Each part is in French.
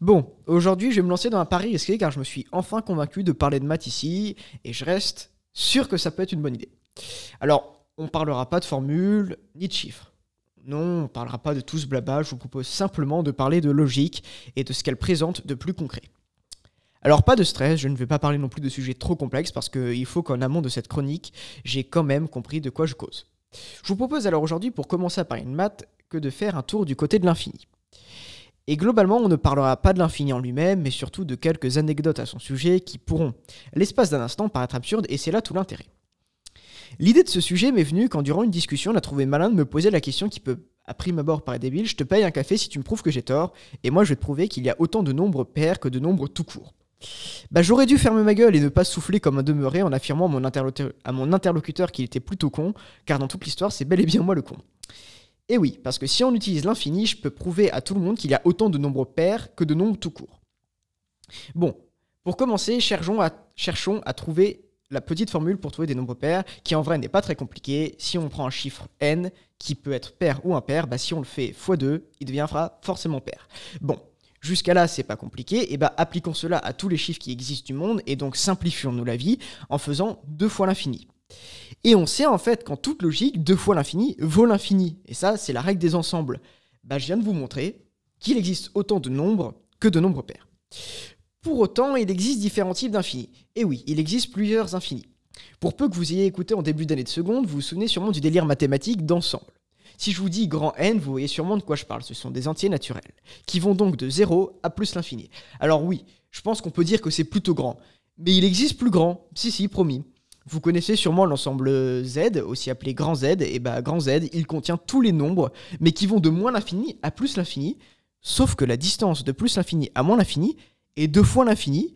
Bon, aujourd'hui je vais me lancer dans un pari risqué car je me suis enfin convaincu de parler de maths ici et je reste sûr que ça peut être une bonne idée. Alors, on parlera pas de formules ni de chiffres. Non, on parlera pas de tout ce blabla, je vous propose simplement de parler de logique et de ce qu'elle présente de plus concret. Alors pas de stress, je ne vais pas parler non plus de sujets trop complexes parce qu'il faut qu'en amont de cette chronique, j'ai quand même compris de quoi je cause. Je vous propose alors aujourd'hui, pour commencer à parler de maths, que de faire un tour du côté de l'infini. Et globalement, on ne parlera pas de l'infini en lui-même, mais surtout de quelques anecdotes à son sujet qui pourront, l'espace d'un instant, paraître absurdes, et c'est là tout l'intérêt. L'idée de ce sujet m'est venue quand, durant une discussion, on a trouvé malin de me poser la question qui peut, à prime abord, paraître débile je te paye un café si tu me prouves que j'ai tort, et moi je vais te prouver qu'il y a autant de nombres pairs que de nombres tout court. Bah, j'aurais dû fermer ma gueule et ne pas souffler comme un demeuré en affirmant à mon interlocuteur qu'il était plutôt con, car dans toute l'histoire, c'est bel et bien moi le con. Et oui, parce que si on utilise l'infini, je peux prouver à tout le monde qu'il y a autant de nombres pairs que de nombres tout court. Bon, pour commencer, cherchons à, trouver la petite formule pour trouver des nombres pairs, qui en vrai n'est pas très compliqué. Si on prend un chiffre n, qui peut être pair ou impair, bah si on le fait x2, il deviendra forcément pair. Bon, jusqu'à là, c'est pas compliqué, et bah appliquons cela à tous les chiffres qui existent du monde, et donc simplifions-nous la vie en faisant deux fois l'infini. Et on sait en fait qu'en toute logique, deux fois l'infini vaut l'infini. Et ça, c'est la règle des ensembles. Bah, je viens de vous montrer qu'il existe autant de nombres que de nombres pairs. Pour autant, il existe différents types d'infinis. Et oui, il existe plusieurs infinis. Pour peu que vous ayez écouté en début d'année de seconde, vous vous souvenez sûrement du délire mathématique d'ensemble. Si je vous dis grand N, vous voyez sûrement de quoi je parle. Ce sont des entiers naturels, qui vont donc de 0 à plus l'infini. Alors oui, je pense qu'on peut dire que c'est plutôt grand. Mais il existe plus grand. Si, si, promis. Vous connaissez sûrement l'ensemble Z, aussi appelé grand Z, et bah grand Z, il contient tous les nombres, mais qui vont de moins l'infini à plus l'infini, sauf que la distance de plus l'infini à moins l'infini est deux fois l'infini,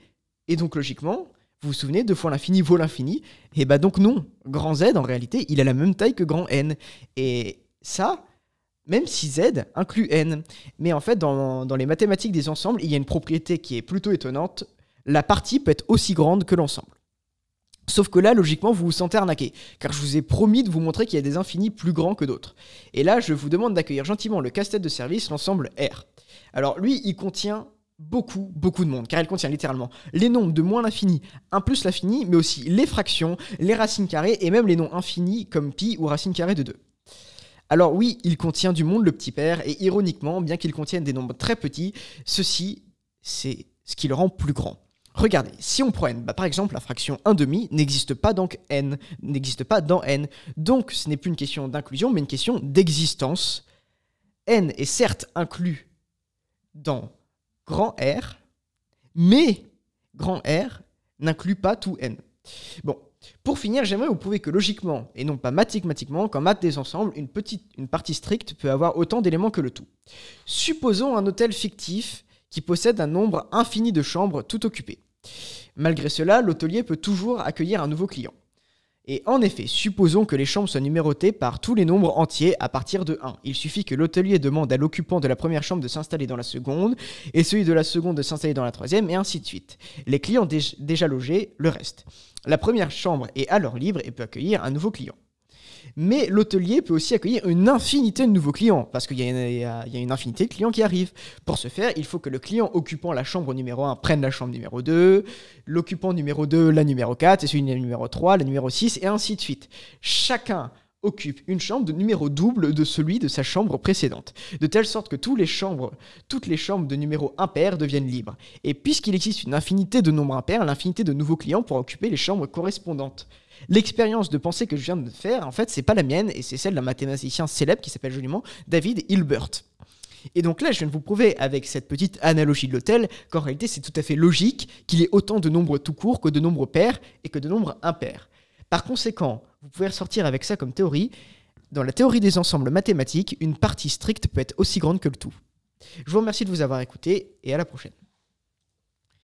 et donc logiquement, vous vous souvenez, deux fois l'infini vaut l'infini, et bah donc non, grand Z en réalité, il a la même taille que grand N, et ça, même si Z inclut N. Mais en fait, dans, dans les mathématiques des ensembles, il y a une propriété qui est plutôt étonnante, la partie peut être aussi grande que l'ensemble. Sauf que là, logiquement, vous vous sentez arnaqué, car je vous ai promis de vous montrer qu'il y a des infinis plus grands que d'autres. Et là, je vous demande d'accueillir gentiment le casse-tête de service, l'ensemble R. Alors lui, il contient beaucoup, beaucoup de monde, car il contient littéralement les nombres de moins l'infini, 1 plus l'infini, mais aussi les fractions, les racines carrées, et même les nombres infinis comme pi ou racine carrée de 2. Alors oui, il contient du monde le petit père, et ironiquement, bien qu'il contienne des nombres très petits, ceci, c'est ce qui le rend plus grand. Regardez, si on prend n, bah, par exemple, la fraction 1 demi n'existe pas donc n, n'existe pas dans n. Donc ce n'est plus une question d'inclusion, mais une question d'existence. n est certes inclus dans grand R, mais grand R n'inclut pas tout n. Bon, pour finir, j'aimerais vous prouver que logiquement, et non pas mathématiquement, qu'en maths des ensembles, une, une partie stricte peut avoir autant d'éléments que le tout. Supposons un hôtel fictif qui possède un nombre infini de chambres tout occupées. Malgré cela, l'hôtelier peut toujours accueillir un nouveau client. Et en effet, supposons que les chambres soient numérotées par tous les nombres entiers à partir de 1. Il suffit que l'hôtelier demande à l'occupant de la première chambre de s'installer dans la seconde, et celui de la seconde de s'installer dans la troisième, et ainsi de suite. Les clients déjà logés, le reste. La première chambre est alors libre et peut accueillir un nouveau client. Mais l'hôtelier peut aussi accueillir une infinité de nouveaux clients, parce qu'il y, a une infinité de clients qui arrivent. Pour ce faire, il faut que le client occupant la chambre numéro 1 prenne la chambre numéro 2, l'occupant numéro 2 la numéro 4, et celui numéro 3 la numéro 6, et ainsi de suite. Chacun occupe une chambre de numéro double de celui de sa chambre précédente, de telle sorte que toutes les chambres, toutes les chambres de numéro impair deviennent libres. Et puisqu'il existe une infinité de nombres impairs, l'infinité de nouveaux clients pour occuper les chambres correspondantes. L'expérience de pensée que je viens de faire, en fait, c'est pas la mienne, et c'est celle d'un mathématicien célèbre qui s'appelle joliment David Hilbert. Et donc là, je viens de vous prouver avec cette petite analogie de l'hôtel qu'en réalité, c'est tout à fait logique qu'il y ait autant de nombres tout courts que de nombres pairs et que de nombres impairs. Par conséquent, vous pouvez ressortir avec ça comme théorie. Dans la théorie des ensembles mathématiques, une partie stricte peut être aussi grande que le tout. Je vous remercie de vous avoir écouté et à la prochaine.